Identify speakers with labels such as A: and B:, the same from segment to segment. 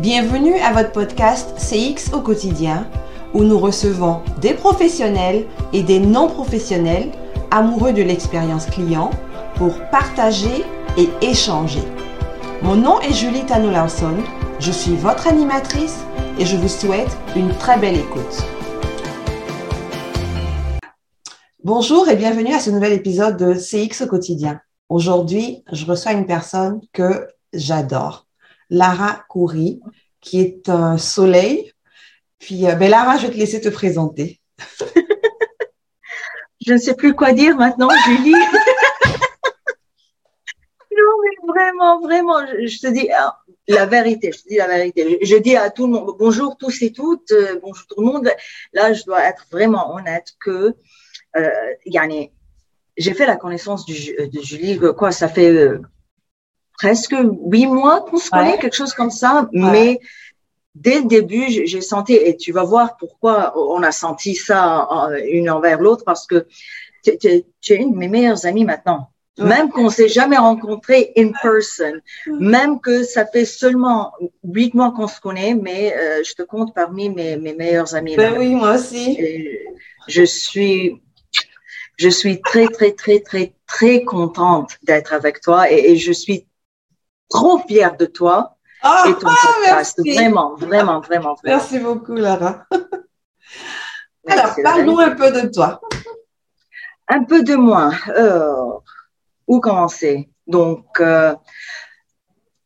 A: Bienvenue à votre podcast CX au quotidien où nous recevons des professionnels et des non-professionnels amoureux de l'expérience client pour partager et échanger. Mon nom est Julie Tano Lawson, je suis votre animatrice et je vous souhaite une très belle écoute. Bonjour et bienvenue à ce nouvel épisode de CX au quotidien. Aujourd'hui, je reçois une personne que j'adore, Lara Coury, qui est un soleil. Puis, euh, ben Lara, je vais te laisser te présenter.
B: je ne sais plus quoi dire maintenant, Julie. non, mais vraiment, vraiment, je, te dis ah, la vérité, je te dis la vérité. Je, dis à tout le monde, bonjour tous et toutes, euh, bonjour tout le monde. Là, je dois être vraiment honnête que euh, j'ai fait la connaissance de Julie, quoi, ça fait euh, presque huit mois qu'on se connaît, quelque chose comme ça, mais dès le début, j'ai senti, et tu vas voir pourquoi on a senti ça une envers l'autre, parce que tu es une de mes meilleures amies maintenant. Même qu'on s'est jamais rencontré in person, même que ça fait seulement huit mois qu'on se connaît, mais euh, je te compte parmi mes, mes meilleures amies.
A: Ben oui, moi aussi.
B: je suis je suis très, très, très, très, très contente d'être avec toi et, je suis trop fière de toi
A: ah, et ton ah,
B: podcast. Vraiment, vraiment, vraiment,
A: Merci beaucoup, Lara. Alors, parle-nous un peu de toi.
B: Un peu de moi. Euh, où commencer? Donc, euh,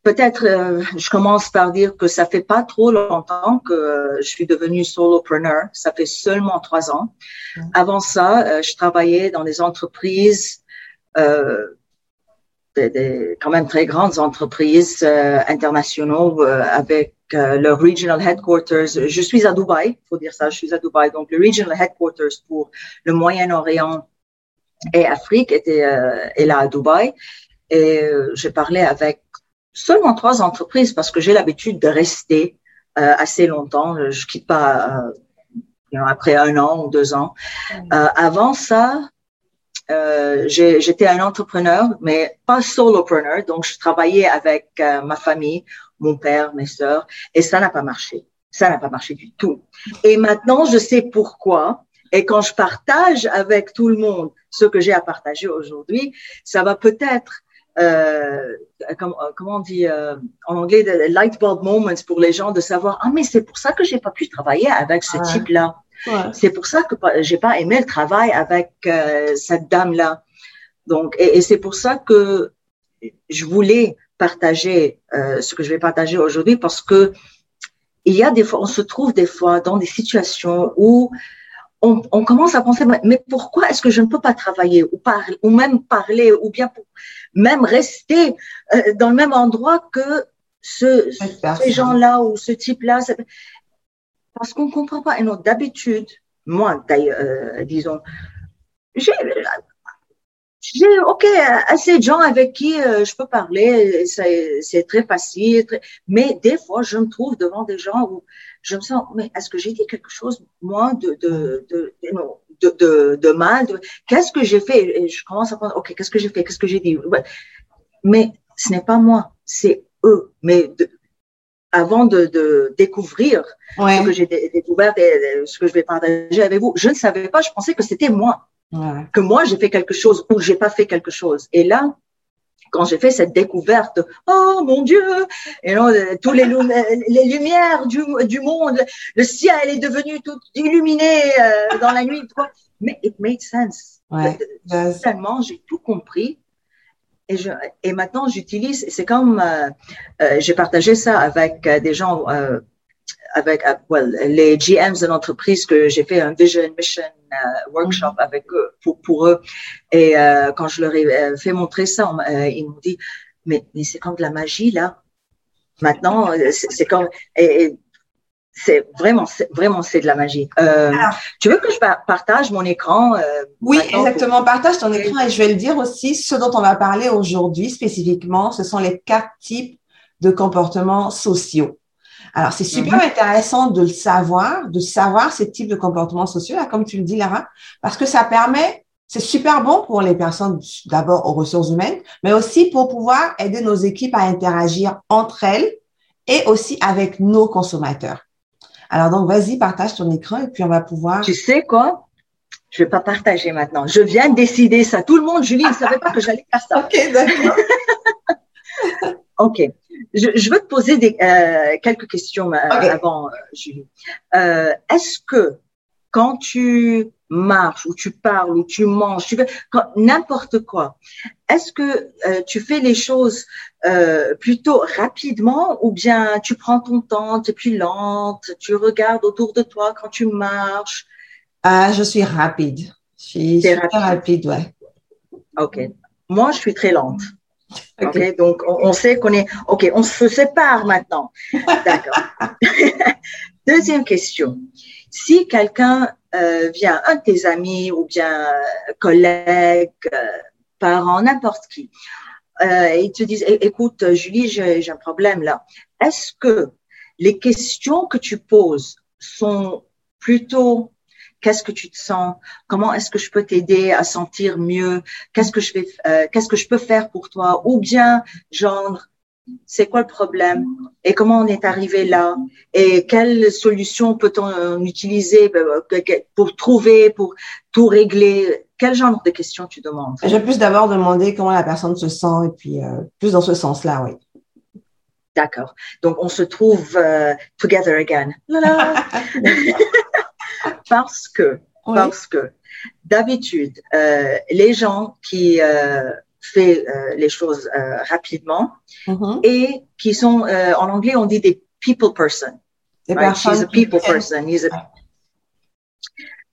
B: Peut-être, euh, je commence par dire que ça fait pas trop longtemps que euh, je suis devenue solopreneur. Ça fait seulement trois ans. Avant ça, euh, je travaillais dans des entreprises, des, quand même très grandes entreprises internationaux avec le regional headquarters. Je suis à Dubaï, faut dire ça. Je suis à Dubaï. Donc, le regional headquarters pour le Moyen-Orient et Afrique était est là à Dubaï. Et j'ai parlé avec seulement trois entreprises parce que j'ai l'habitude de rester euh, assez longtemps. Je quitte pas euh, après un an ou deux ans. Euh, avant ça, j'étais un entrepreneur, mais pas solopreneur. Donc, je travaillais avec ma famille, mon père, mes sœurs, et ça n'a pas marché. Ça n'a pas marché du tout. Et maintenant, je sais pourquoi. Et quand je partage avec tout le monde ce que j'ai à partager aujourd'hui, ça va peut-être euh, comment, comment, on dit euh, en anglais, light bulb moments pour les gens de savoir, ah, mais c'est pour ça que j'ai pas pu travailler avec ce C'est pour ça que j'ai pas aimé le travail avec euh, cette dame-là. Donc, et, et c'est pour ça que je voulais partager euh, ce que je vais partager aujourd'hui parce que il y a des fois, on se trouve des fois dans des situations où on, commence à penser, mais pourquoi est-ce que je ne peux pas travailler ou, parler, ou même parler ou bien même rester euh, dans le même endroit que ce, ces gens-là ou ce type-là? Parce qu'on ne comprend pas. Et non, d'habitude, moi, d'ailleurs, euh, disons, j'ai j'ai ok assez de gens avec qui euh, je peux parler. C'est très facile mais des fois je me trouve devant des gens où je me sens mais est-ce que j'ai dit quelque chose moi de de de de, de, de mal qu'est-ce que j'ai fait? Et je commence à penser ok qu'est-ce que j'ai fait? Qu'est-ce que j'ai dit? Mais ce n'est pas moi c'est eux. Mais avant de, de découvrir ce que j'ai découvert et ce que je vais partager avec vous je ne savais pas je pensais que c'était moi que moi j'ai fait quelque chose ou j'ai pas fait quelque chose. Et là, quand j'ai fait cette découverte, oh mon Dieu, et là, tous les, les lumières du, du, monde, le ciel est devenu tout illuminé euh, dans la nuit. Mais it made sense.
A: Ouais.
B: Tellement, j'ai tout compris. Et, je, et maintenant, j'utilise, c'est comme, euh, euh, j'ai partagé ça avec des gens avec euh, well, les GMs de l'entreprise que j'ai fait un vision mission euh, workshop mm-hmm. avec eux pour, pour eux et euh, quand je leur ai fait montrer ça ils m'ont dit mais, mais c'est comme de la magie là maintenant c'est comme et, c'est vraiment, vraiment, c'est de la magie. Euh, tu veux que je partage mon écran euh,
A: Oui, exactement. Partage ton écran et je vais le dire aussi. Ce dont on va parler aujourd'hui spécifiquement, ce sont les quatre types de comportements sociaux. Alors, c'est super mhm. intéressant de le savoir, de savoir ces types de comportements sociaux, là, comme tu le dis, Lara, parce que ça permet, c'est super bon pour les personnes, d'abord aux ressources humaines, mais aussi pour pouvoir aider nos équipes à interagir entre elles et aussi avec nos consommateurs. Alors donc, vas-y, partage ton écran et puis on va pouvoir.
B: Tu sais quoi? Je vais pas partager maintenant. Je viens de décider ça. Tout le monde, Julie, ne savait pas que j'allais faire ça.
A: ok, d'accord.
B: ok. Je, je, veux te poser des, euh, quelques questions euh, avant, euh, Julie. Euh, est-ce que quand tu marches ou tu parles ou tu manges, tu n'importe quoi, est-ce que euh, tu fais les choses euh, plutôt rapidement ou bien tu prends ton temps, tu es plus lente, tu regardes autour de toi quand tu marches?
A: Ah, je suis rapide. Je suis super rapide, rapide, ouais.
B: Ok. Moi, je suis très lente. Ok, donc on, sait qu'on est. Ok, on se sépare maintenant. D'accord. Deuxième question. Si quelqu'un euh, vient, un de tes amis ou bien euh, collègue, euh, parent, n'importe qui, euh, ils te disent, écoute, Julie, j'ai un problème là. Est-ce que les questions que tu poses sont plutôt qu'est-ce que tu te sens, comment est-ce que je peux t'aider à sentir mieux, qu'est-ce que je euh, qu'est-ce que je peux faire pour toi, ou bien genre c'est quoi le problème? Et comment on est arrivé là? Et quelle solution peut-on utiliser euh, pour trouver, pour tout régler? Quel genre de questions tu demandes?
A: Je vais plus d'abord demander comment la personne se sent et puis euh, plus dans ce sens-là, oui.
B: D'accord. Donc on se trouve together again. parce que, parce que d'habitude, euh, les gens qui euh, font euh, les choses euh, rapidement mm-hmm. et qui sont, euh, en anglais, on dit des people person. Des right? She's a people person. He's a,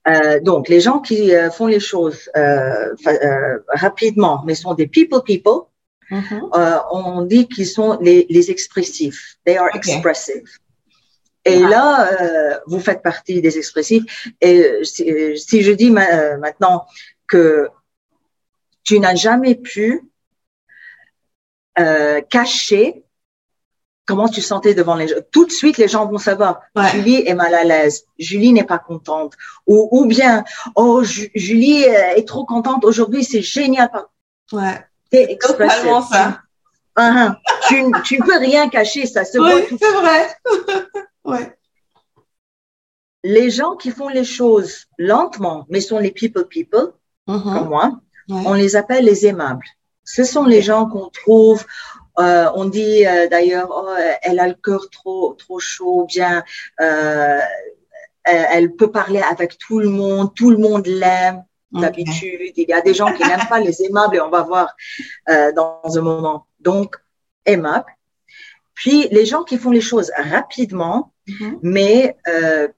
B: euh, donc, les gens qui font les choses rapidement, mais sont des people people, mm-hmm. on dit qu'ils sont les, les expressifs. They are okay. expressive. Et là, euh, vous faites partie des expressifs. Et si, euh, si je dis ma, euh, maintenant que tu n'as jamais pu euh, cacher comment tu sentais devant les gens. Tout de suite, les gens vont savoir. Ouais. Julie est mal à l'aise. Julie n'est pas contente. Ou, ou bien, oh, Julie est trop contente aujourd'hui. C'est génial.
A: Ouais. C'est totalement ça.
B: Uh tu, tu ne peux rien cacher. Ça se
A: oui,
B: voit.
A: C'est vrai. Ouais.
B: Les gens qui font les choses lentement, mais sont les people people, mm -hmm. comme moi, ouais. on les appelle les aimables. Ce sont les gens qu'on trouve, euh, on dit euh, d'ailleurs, oh, elle a le cœur trop trop chaud, bien, euh, elle peut parler avec tout le monde, tout le monde l'aime. Okay. D'habitude, il y a des gens qui n'aiment pas les aimables et on va voir euh, dans un moment. Donc, aimable. Puis les gens qui font les choses rapidement, Mm-hmm. Mais euh,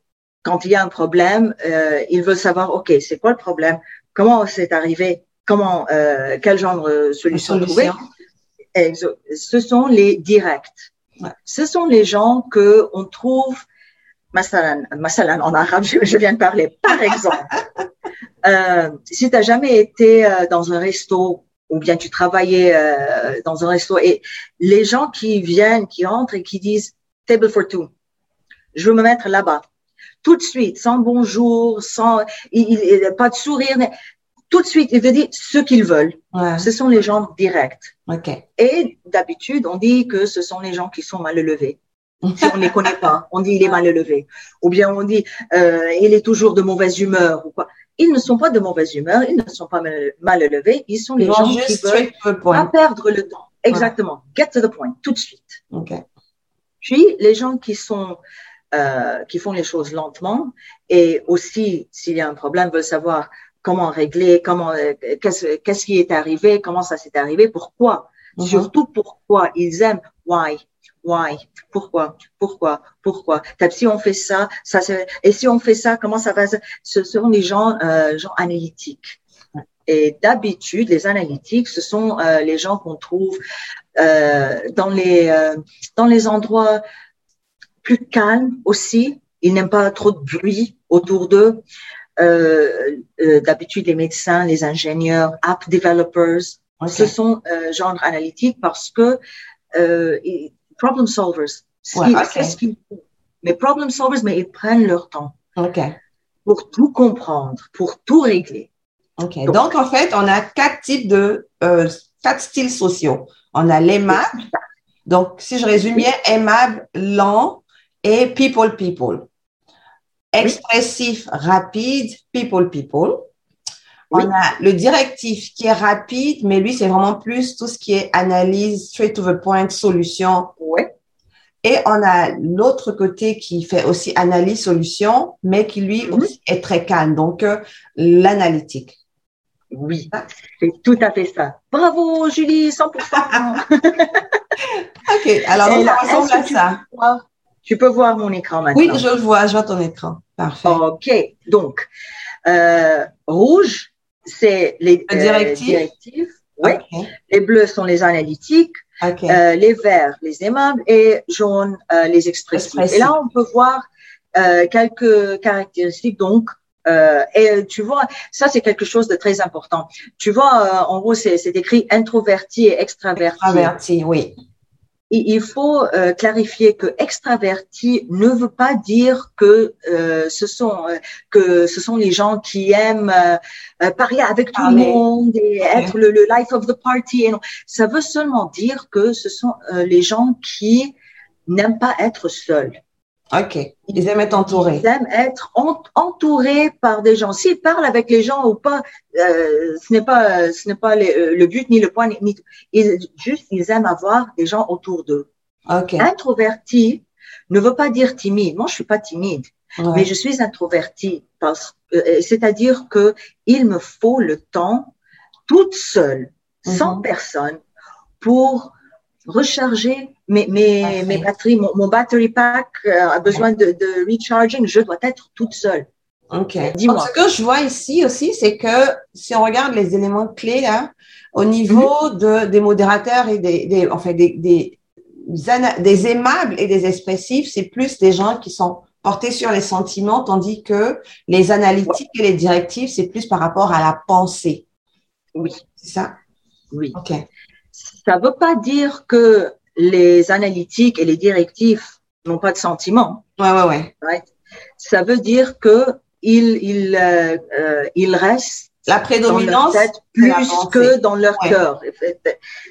B: quand il y a un problème, euh, ils veulent savoir, OK, c'est quoi le problème? Comment c'est arrivé? Comment, euh, quel genre de solution, trouver Ce sont les directs. Ouais. Ce sont les gens que on trouve, masalan, masalan en arabe, je, je viens de parler. Par exemple, euh, si tu n'as jamais été euh, dans un resto ou bien tu travaillais euh, dans un resto et les gens qui viennent, qui entrent et qui disent table for two je veux me mettre là-bas. Tout de suite, sans bonjour, sans il, il, pas de sourire. Tout de suite, il veut dire ce qu'ils veulent. Ouais. Ce sont les gens directs.
A: Okay.
B: Et d'habitude, on dit que ce sont les gens qui sont mal élevés. si on ne les connaît pas, on dit il est mal élevé. Ou bien on dit euh, il est toujours de mauvaise humeur ou quoi. Ils ne sont pas de mauvaise humeur, ils ne sont pas mal, mal élevés, ils sont les ils gens qui veulent pas perdre le temps. Exactement. Ouais. Get to the point, tout de suite.
A: Okay.
B: Puis les gens qui sont euh, qui font les choses lentement et aussi s'il y a un problème veulent savoir comment régler, comment euh, qu'est-ce qu'est-ce qui est arrivé, comment ça s'est arrivé, pourquoi, mm -hmm. surtout pourquoi ils aiment? Why? Why? Pourquoi? Pourquoi? Pourquoi? Si on fait ça ça et si on fait ça comment ça va ce sont les gens euh, gens analytiques. Et d'habitude les analytiques ce sont euh, les gens qu'on trouve euh, dans les euh, dans les endroits plus calme aussi. Ils n'aiment pas trop de bruit autour d'eux. Euh, euh, D'habitude, les médecins, les ingénieurs, app developers, okay. ce sont euh, genre analytiques parce que euh, problem solvers.
A: Ouais, okay.
B: ce qu'ils mais problem solvers, mais ils prennent leur temps
A: okay.
B: pour tout comprendre, pour tout régler.
A: Ok. Donc, Donc en fait, on a quatre types de euh, quatre styles sociaux. On a l'aimable, Donc, si je résume bien, aimable, lent et people, people. Expressif, rapide, people, people. On a le directif qui est rapide, mais lui, c'est vraiment plus tout ce qui est analyse, straight to the point, solution.
B: Oui.
A: Et on a l'autre côté qui fait aussi analyse, solution, mais qui lui
B: Mhm.
A: aussi est très calme. Donc, euh, l'analytique.
B: Oui, c'est tout à fait ça. Bravo, Julie, 100%.
A: OK. Alors, donc,
B: là,
A: ça ressemble
B: est-ce que
A: à ça.
B: Tu peux voir mon écran maintenant.
A: Oui, je le vois. Je vois ton écran. Parfait.
B: OK. Donc, euh, rouge, c'est les
A: Le directif?
B: directifs. Oui. Les bleus sont les analytiques.
A: OK.
B: Euh, les verts, les aimables et jaunes, euh, les expressifs.
A: Expressifs.
B: Et là, on peut voir euh, quelques caractéristiques. Donc, euh, et tu vois, ça c'est quelque chose de très important. Tu vois, euh, en gros, c'est écrit introverti et extraverti.
A: Averti, oui.
B: Il il faut euh, clarifier que extraverti ne veut pas dire que euh, ce sont euh, que ce sont les gens qui aiment parler avec tout le monde et être le, le life of the party. Et non. Ça veut seulement dire que ce sont euh, les gens qui n'aiment pas être seuls.
A: OK. Ils aiment être entourés.
B: Ils aiment être ent- entourés par des gens. S'ils parlent avec les gens ou pas, euh, ce n'est pas ce n'est pas euh, le but ni le point ni. Ils, juste ils aiment avoir des gens autour d'eux.
A: OK.
B: Introverti ne veut pas dire timide. Moi, je suis pas timide,
A: Ouais.
B: mais je suis introverti parce euh, c'est-à-dire que il me faut le temps toute seule, sans
A: Mhm.
B: personne, pour recharger mes, mes, mes batteries. Mon, mon battery pack euh, a besoin de, de recharging. Je dois être toute seule.
A: OK.
B: Dis-moi.
A: Donc, ce que je vois ici aussi, c'est que si on regarde les éléments clés là, au niveau de, des modérateurs et des, des enfin des, des, des aimables et des expressifs, c'est plus des gens qui sont portés sur les sentiments, tandis que les analytiques et les directives, c'est plus par rapport à la pensée.
B: Oui,
A: C'est ça?
B: oui.
A: OK.
B: Ça veut pas dire que les analytiques et les directifs n'ont pas de sentiments.
A: Ouais, ouais, ouais.
B: Ça veut dire que ils, ils, euh, euh, ils restent
A: La
B: dans leur
A: prédominance,
B: tête
A: c'est
B: plus que dans leur
A: Ouais.
B: cœur.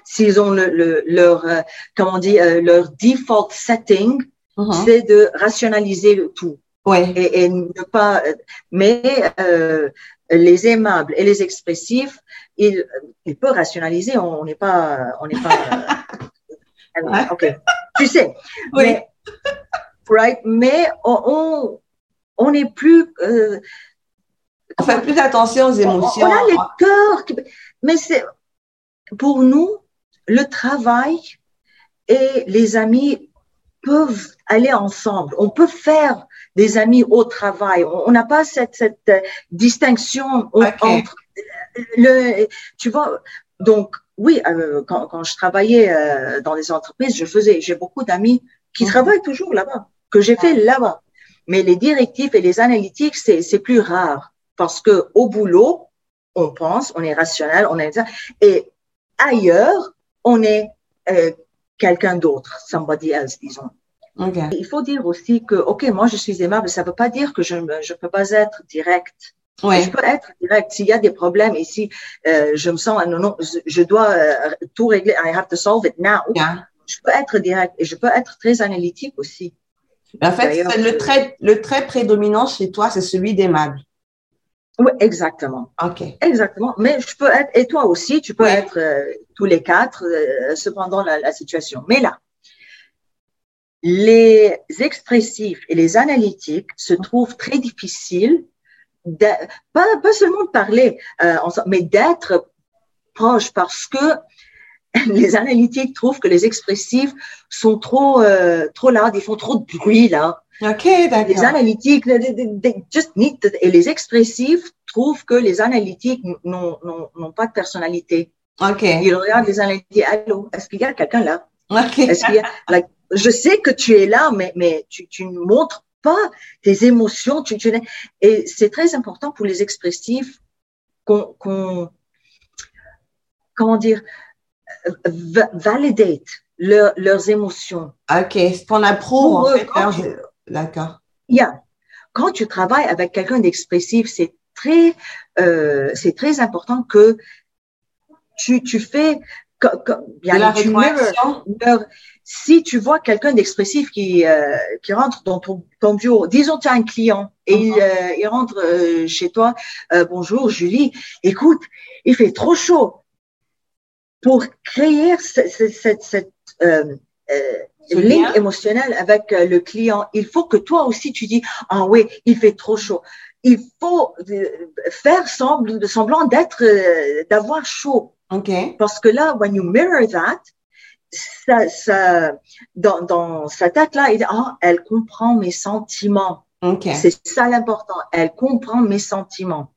B: S'ils ont le, le- leur, euh, comment on dit, euh, leur default setting,
A: Mhm.
B: c'est de rationaliser le tout
A: Ouais.
B: et, et ne pas. Mais euh, les aimables et les expressifs, ils peuvent rationaliser. On n'est pas, on n'est pas. euh,
A: Ouais.
B: ok, tu sais.
A: Oui.
B: Mais, right, mais on, on, on est plus. euh,
A: On fait plus attention aux
B: on,
A: émotions.
B: on a les cœurs, qui- mais c'est pour nous le travail et les amis peuvent aller ensemble. On peut faire des amis au travail. On n'a pas cette, cette euh, distinction entre le. Tu vois, donc oui, euh, quand, quand je travaillais euh, dans les entreprises, je faisais, j'ai beaucoup d'amis qui
A: Mhm.
B: travaillent toujours là-bas, que j'ai fait là-bas. Mais les directifs et les analytiques, c'est c'est plus rare parce que au boulot, on pense, on est rationnel, on est et ailleurs, on est euh, quelqu'un d'autre, somebody else, disons.
A: OK.
B: Il faut dire aussi que, ok, moi je suis aimable, ça ne veut pas dire que je ne peux pas être direct. Je peux être direct. S'il y a des problèmes et si euh, je me sens, non, non, je- dois euh, tout régler, I have to solve it now. Je peux être direct et je peux être très analytique aussi.
A: Mais en fait, le trait, le trait prédominant chez toi, c'est celui d'aimable.
B: Oui, exactement.
A: OK.
B: Exactement. Mais je peux être, et toi aussi, tu peux être euh, tous les quatre, cependant la, la situation. Mais là, les expressifs et les analytiques se trouvent très difficiles, pas, pas seulement de parler, euh, ensemble, mais d'être proches parce que les analytiques trouvent que les expressifs sont trop, euh, trop là, ils font trop de bruit là.
A: OK,
B: Les
A: d'accord.
B: analytiques, they- they- just need to- et les expressifs trouvent que les analytiques n'ont pas de personnalité.
A: OK.
B: Ils regardent les analytiques, allô, est-ce qu'il y a quelqu'un là?
A: OK.
B: Est-ce qu'il y a, like, je sais que tu es là, mais, mais tu, tu ne montres pas tes émotions. Tu, tu, n'es- et c'est très important pour les expressifs qu'on, qu'on comment dire, va- validate leur- leurs émotions.
A: OK. Qu'on en
B: eux,
A: fait.
B: quand tu-
A: D'accord.
B: Yeah. Quand tu travailles avec quelqu'un d'expressif, c'est très, euh, c'est très important que tu, tu fais,
A: la
B: tu leur- si tu vois quelqu'un d'expressif qui, euh, qui rentre dans ton, ton bureau, disons tu as un client et il,
A: Mhm.
B: euh, il rentre euh, chez toi, euh, bonjour Julie, écoute, il fait trop chaud. Pour créer ce- ce- cette, cette, euh, euh,
A: Ce
B: lien
A: lien.
B: émotionnel avec le client, il faut que toi aussi tu dis, ah oui, il fait trop chaud. Il faut faire semblant d'être, euh, d'avoir chaud.
A: OK.
B: Parce que là, when you mirror that, ça, ça, dans, dans sa tête-là, il dit, ah, elle comprend mes sentiments.
A: OK.
B: C'est ça l'important. Elle comprend mes sentiments.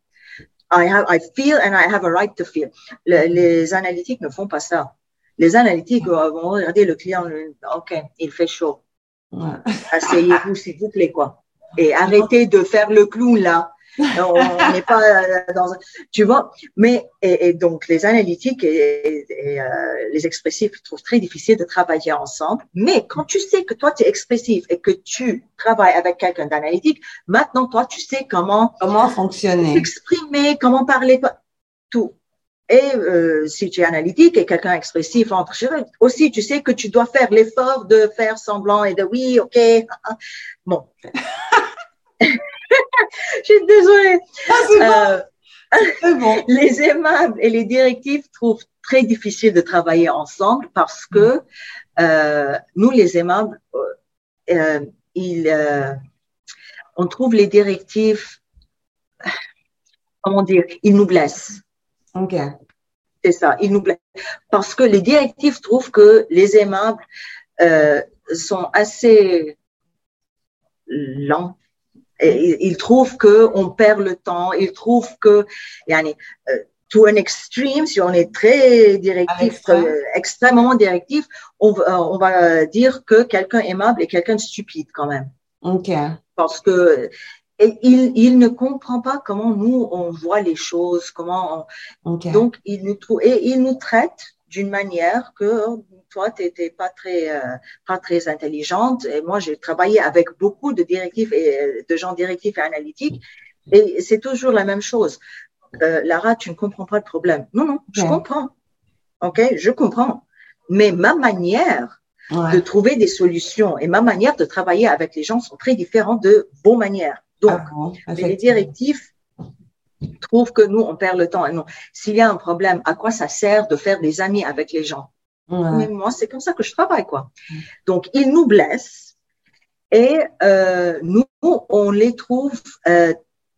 B: I have, I feel and I have a right to feel. Le- les analytiques ne font pas ça. Les analytiques euh, vont regarder le client, OK, il fait chaud.
A: Ouais.
B: Asseyez-vous, s'il vous plaît, quoi. Et arrêtez de faire le clown, là. On n'est pas euh, dans un, tu vois. Mais, et, et donc, les analytiques et, et, euh, les expressifs trouvent très difficile de travailler ensemble. Mais quand tu sais que toi, tu es expressif et que tu travailles avec quelqu'un d'analytique, maintenant, toi, tu sais comment
A: Comment fonctionner?
B: exprimer, comment parler, tout. Et euh, si tu es analytique et quelqu'un expressif entre aussi, tu sais que tu dois faire l'effort de faire semblant et de oui, ok. Bon. Je suis désolée.
A: Ah, c'est bon.
B: Euh,
A: bon.
B: les aimables et les directifs trouvent très difficile de travailler ensemble parce que euh, nous, les aimables, euh, euh, ils, euh, on trouve les directifs, comment dire, ils nous blessent.
A: OK.
B: C'est ça, ils nous blessent. Parce que les directives trouvent que les aimables euh, sont assez lents. Ils- trouvent que on perd le temps. Ils trouvent que, yani, euh, to an extreme, si on est très directif, euh, extrêmement directif, on, va- on va dire que quelqu'un aimable est quelqu'un de stupide quand même
A: OK.
B: parce que et il, il ne comprend pas comment nous on voit les choses, comment on-
A: OK.
B: donc il nous trouve et il nous traite d'une manière que toi tu n'étais pas très euh, pas très intelligente et moi j'ai travaillé avec beaucoup de directifs et euh, de gens directifs et analytiques et c'est toujours la même chose. Euh, Lara, tu ne comprends pas le problème. Non non, je
A: Ouais.
B: comprends. OK, je comprends. Mais ma manière de trouver des solutions et ma manière de travailler avec les gens sont très différentes de vos manières. Donc,
A: Ah bon,
B: les
A: effectivement.
B: Trouvent que nous, on perd le temps. Et non, s'il y a un problème, à quoi ça sert de faire des amis avec les gens?
A: Ouais.
B: Mais moi, c'est comme ça que je travaille, quoi. Donc, ils nous blessent et euh, nous, on les trouve euh,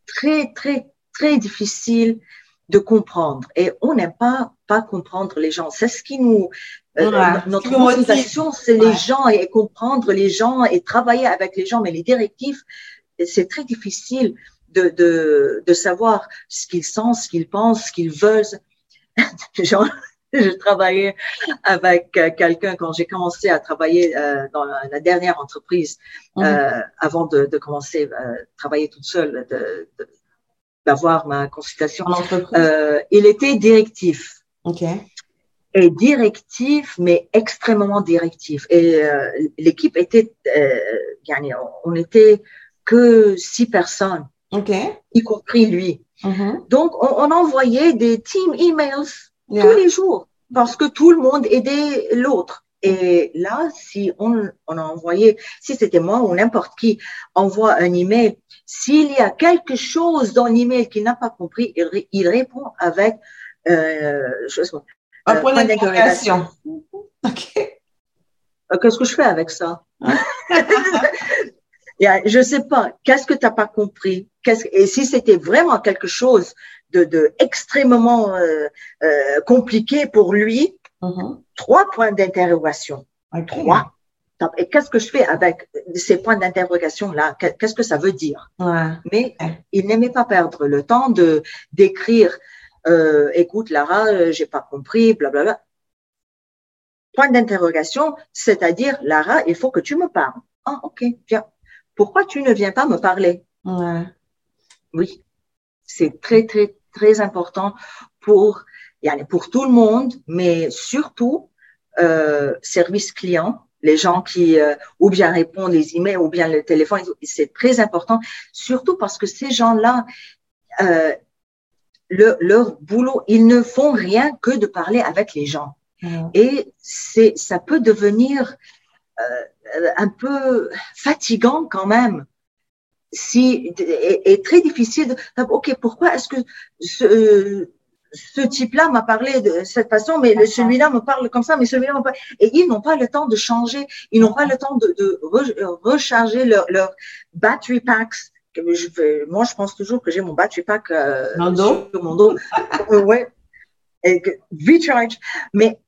B: très, très, très difficiles de comprendre. Et on n'aime pas pas comprendre les gens. C'est ce qui nous euh,
A: Ouais,
B: notre
A: qui
B: motivation, c'est
A: Ouais.
B: les gens et comprendre les gens et travailler avec les gens. Mais les directifs, c'est très difficile de, de, de savoir ce qu'ils sentent, ce qu'ils pensent, ce qu'ils veulent. Genre, je travaillais avec euh, quelqu'un quand j'ai commencé à travailler euh, dans la, dernière entreprise,
A: Mhm.
B: euh, avant de, de commencer à travailler toute seule, de- de- d'avoir ma consultation. Euh, il était directif
A: OK.
B: et directif, mais extrêmement directif. Et euh, l'équipe était, euh, on était que six personnes,
A: OK.
B: y compris lui.
A: Mhm.
B: Donc, on, on envoyait des team emails
A: Yeah.
B: tous les jours parce que tout le monde aidait l'autre. Et là, si on, on a envoyé, si c'était moi ou n'importe qui envoie un email, s'il y a quelque chose dans l'email qu'il n'a pas compris, il, ré- il répond avec, euh, je sais pas,
A: Un
B: euh,
A: point
B: point
A: d'interrogation. OK.
B: Euh, Qu'est-ce que je fais avec ça? Y a- Je sais pas. Qu'est-ce que tu n'as pas compris? Qu'est-ce Et si c'était vraiment quelque chose de, de extrêmement euh, euh, compliqué pour lui,
A: Mhm.
B: trois points d'interrogation. Trois. Et qu'est-ce que je fais avec ces points d'interrogation là? Qu'est-ce que ça veut dire?
A: Ouais.
B: Mais il n'aimait pas perdre le temps de d'écrire. Euh, Écoute, Lara, euh, j'ai pas compris, blablabla. Point d'interrogation, c'est-à-dire, Lara, il faut que tu me parles. Ah, ok, viens. Pourquoi tu ne viens pas me parler?
A: Ouais.
B: Oui, c'est très, très, très important pour, pour tout le monde, mais surtout euh, service client, les gens qui euh, ou bien répondent les emails ou bien le téléphone, c'est très important, surtout parce que ces gens-là, euh, le, leur boulot, ils ne font rien que de parler avec les gens. Et c'est, ça peut devenir euh, un peu fatigant quand même. Si, et, très difficile. ok, pourquoi est-ce que ce, ce type-là m'a parlé de cette façon, mais celui-là me parle comme ça, mais celui-là me parle. Et ils n'ont pas le temps de changer, ils n'ont pas le temps de, de recharger leur, leur battery packs. Je, moi, je pense toujours que j'ai mon battery pack euh, sur mon dos. ouais. Et recharge. Mais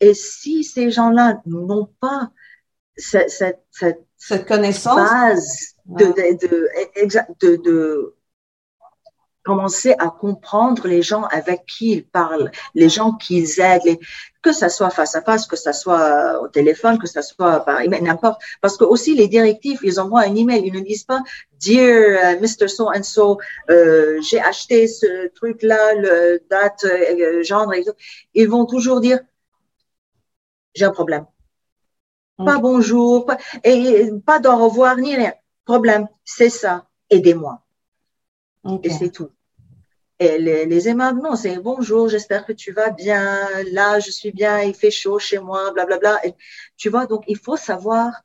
B: et si ces gens-là n'ont pas cette, cette,
A: cette, connaissance
B: base de, de, de, de, commencer à comprendre les gens avec qui ils parlent, les gens qu'ils aident, que ça soit face à face, que ça soit au téléphone, que ça soit par email, n'importe. Parce que aussi les directives, ils envoient un email, ils ne disent pas Dear uh, Mr. So and So, euh, j'ai acheté ce truc-là, le date, euh, genre, ils vont toujours dire j'ai un problème. Pas bonjour, pas, et pas d'au revoir, ni rien. Problème, c'est ça, aidez-moi. Et c'est tout. Et les, les aimables, non, c'est bonjour, j'espère que tu vas bien. Là, je suis bien, il fait chaud chez moi, blablabla. Et, tu vois, donc il faut savoir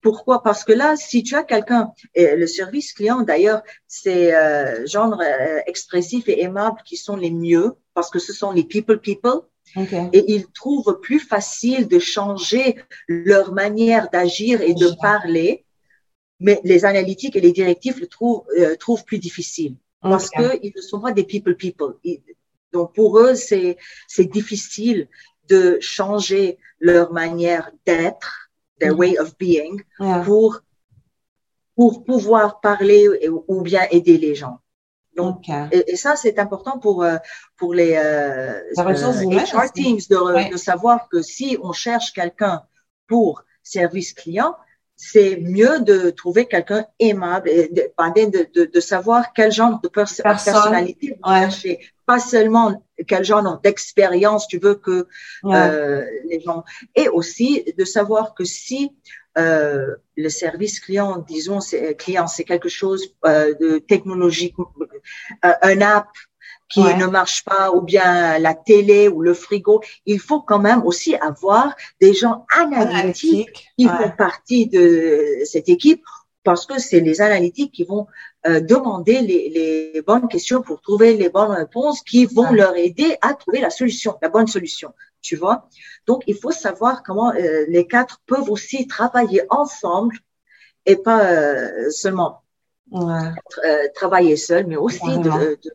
B: pourquoi. Parce que là, si tu as quelqu'un, et le service client d'ailleurs, c'est euh, genre euh, expressif et aimable qui sont les mieux, parce que ce sont les people people. Et ils trouvent plus facile de changer leur manière d'agir et de parler, mais les analytiques et les directifs le trouvent, euh, trouvent plus difficile parce qu'ils ne sont pas des people people. donc pour eux, c'est difficile de changer leur manière d'être, their mm. way of being, pour pour pouvoir parler ou bien aider les gens. Donc, et, ça, c'est important pour euh, pour les euh, HR teams de, de savoir que si on cherche quelqu'un pour service client, c'est mieux de trouver quelqu'un aimable et de, de, de, savoir quel genre de personnalité vous cherchez. Pas seulement quel genre d'expérience tu veux que euh, les gens. Et aussi de savoir que si euh, le service client, disons, c'est, client, c'est quelque chose euh, de technologique, euh, un app qui ne marche pas, ou bien la télé ou le frigo, il faut quand même aussi avoir des gens analytiques qui font partie de cette équipe parce que c'est les analytiques qui vont euh, demander les, les, bonnes questions pour trouver les bonnes réponses qui vont leur aider à trouver la solution, la bonne solution. Tu vois. Donc, il faut savoir comment euh, les quatre peuvent aussi travailler ensemble et pas euh, seulement travailler seuls, mais aussi de, de,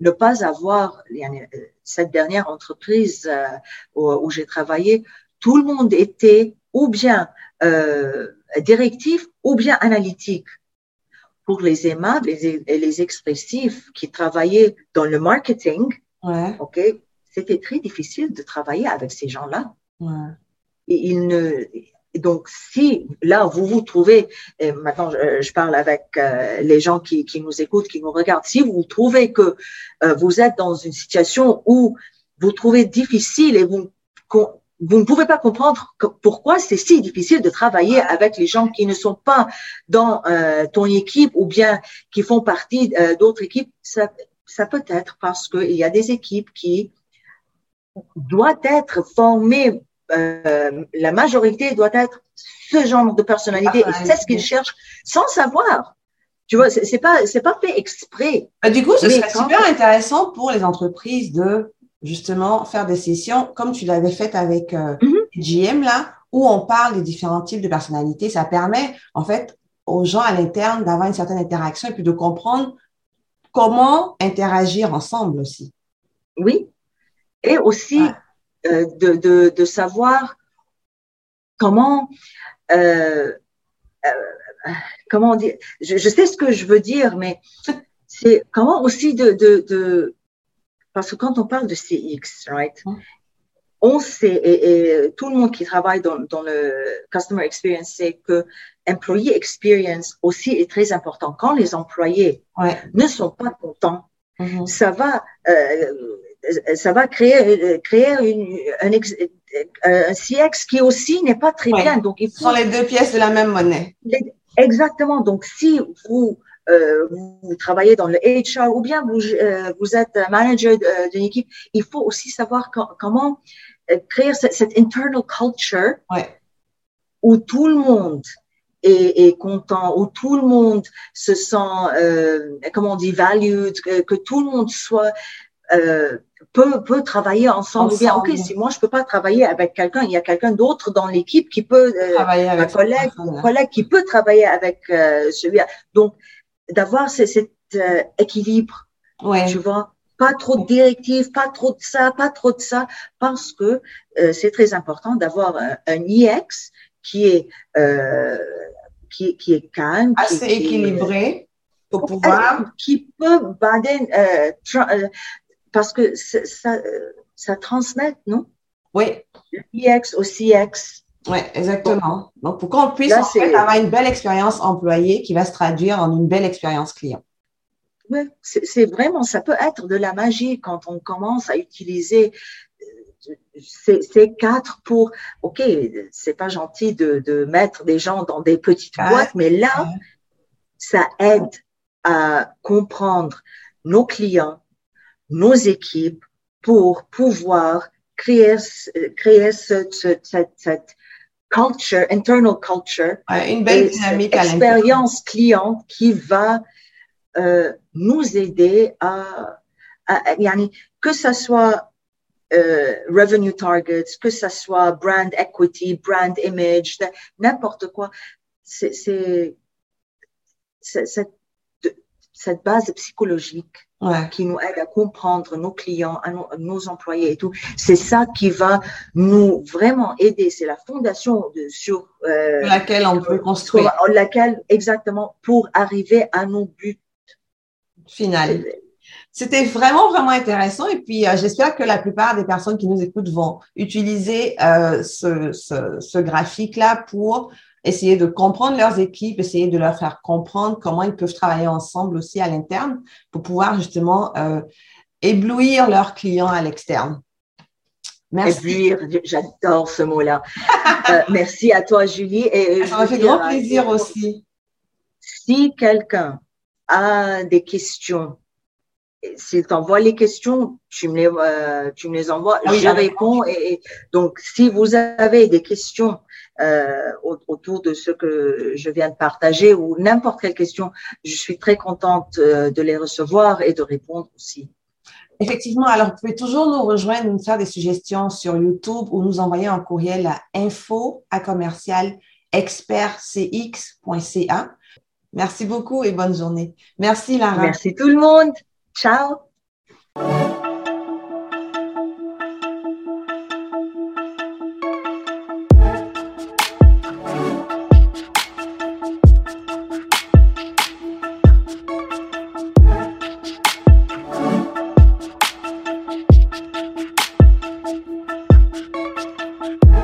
B: ne pas avoir cette dernière entreprise euh, où, j'ai travaillé, tout le monde était ou bien euh, directif ou bien analytique. Pour les aimables et les, expressifs qui travaillaient dans le marketing, ok, c'était très difficile de travailler avec ces gens-là. Ouais. ils ne, donc, si là, vous vous trouvez, et maintenant je, parle avec euh, les gens qui, qui, nous écoutent, qui nous regardent, si vous trouvez que euh, vous êtes dans une situation où vous trouvez difficile et vous, vous ne pouvez pas comprendre pourquoi c'est si difficile de travailler avec les gens qui ne sont pas dans euh, ton équipe ou bien qui font partie d'autres équipes, ça, ça peut être parce qu'il y a des équipes qui doivent être formées euh, la majorité doit être ce genre de personnalité et c'est ce qu'ils cherchent sans savoir. Tu vois, c'est pas c'est pas fait exprès.
A: Bah, du coup, ce serait super intéressant pour les entreprises de justement faire des sessions comme tu l'avais fait avec euh, GM mm-hmm. là, où on parle des différents types de personnalités. Ça permet en fait aux gens à l'interne d'avoir une certaine interaction et puis de comprendre comment interagir ensemble aussi.
B: Oui. Et aussi, euh, de, de, de, savoir comment euh, euh, comment dire je, je, sais ce que je veux dire mais c'est comment aussi de, de, de, parce que quand on parle de CX right on sait et, tout le monde qui travaille dans, dans le customer experience sait que employee experience aussi est très important quand les employés ne sont pas contents mm-hmm. ça va euh, ça va créer, créer une, un, un CX qui aussi n'est pas très bien. Donc,
A: il faut, Ce sont les deux pièces de la même monnaie.
B: exactement. Donc, si vous, euh, vous travaillez dans le HR ou bien vous, euh, vous êtes manager d'une équipe, il faut aussi savoir comment euh, créer cette, internal culture où tout le monde est, content, où tout le monde se sent, euh, comment on dit, valued, que, tout le monde soit euh, peut, peut travailler ensemble. Ou bien, ok, si moi je peux pas travailler avec quelqu'un, il y a quelqu'un d'autre dans l'équipe qui peut, euh, travailler avec un collègue, un collègue qui peut travailler avec euh, celui-là. Donc, d'avoir cet euh, équilibre, ouais. tu vois, pas trop de directives, pas trop de ça, pas trop de ça, parce que euh, c'est très important d'avoir un, un, IX qui est euh, qui, qui, est calme,
A: assez équilibré pour pouvoir,
B: qui peut baden, euh, euh, parce que ça, ça transmet, non?
A: Oui.
B: L'IX au CX.
A: Oui, exactement. Donc, pour qu'on puisse avoir une belle expérience employée qui va se traduire en une belle expérience client.
B: Oui, c'est vraiment, ça peut être de la magie quand on commence à utiliser euh, ces, quatre pour, OK, c'est pas gentil de, de, mettre des gens dans des petites boîtes, mais là, ça aide à comprendre nos clients, nos équipes pour pouvoir créer, créer cette, cette, cette culture, internal culture,
A: une belle dynamique
B: expérience client qui va euh, nous aider à, à, que ça soit euh, revenue targets, que ça soit brand equity, brand image, n'importe quoi. C'est cette, cette base psychologique qui nous aide à comprendre nos clients, à nos, employés et tout. C'est ça qui va nous vraiment aider. C'est la fondation de, sur
A: euh, laquelle on peut construire.
B: Sur laquelle, exactement, pour arriver à nos buts
A: final. C'était vraiment, vraiment intéressant. Et puis, euh, j'espère que la plupart des personnes qui nous écoutent vont utiliser euh, ce, ce, ce graphique-là pour essayer de comprendre leurs équipes, essayer de leur faire comprendre comment ils peuvent travailler ensemble aussi à l'interne pour pouvoir justement euh, éblouir leurs clients à l'externe.
B: Merci. Éblouir, j'adore ce mot-là. euh, merci à toi, Julie.
A: Et Ça m'a fait grand plaisir aussi.
B: Si quelqu'un a des questions, s'il t'envoie les questions, tu me les, euh, tu me les envoies, oui, je réponds. Et, donc, si vous avez des questions euh, autour de ce que je viens de partager ou n'importe quelle question, je suis très contente euh, de les recevoir et de répondre aussi.
A: Effectivement, alors vous pouvez toujours nous rejoindre, nous faire des suggestions sur YouTube ou nous envoyer un courriel à info à commercial expertcx.ca. Merci beaucoup et bonne journée. Merci Lara.
B: Merci tout le monde. Ciao.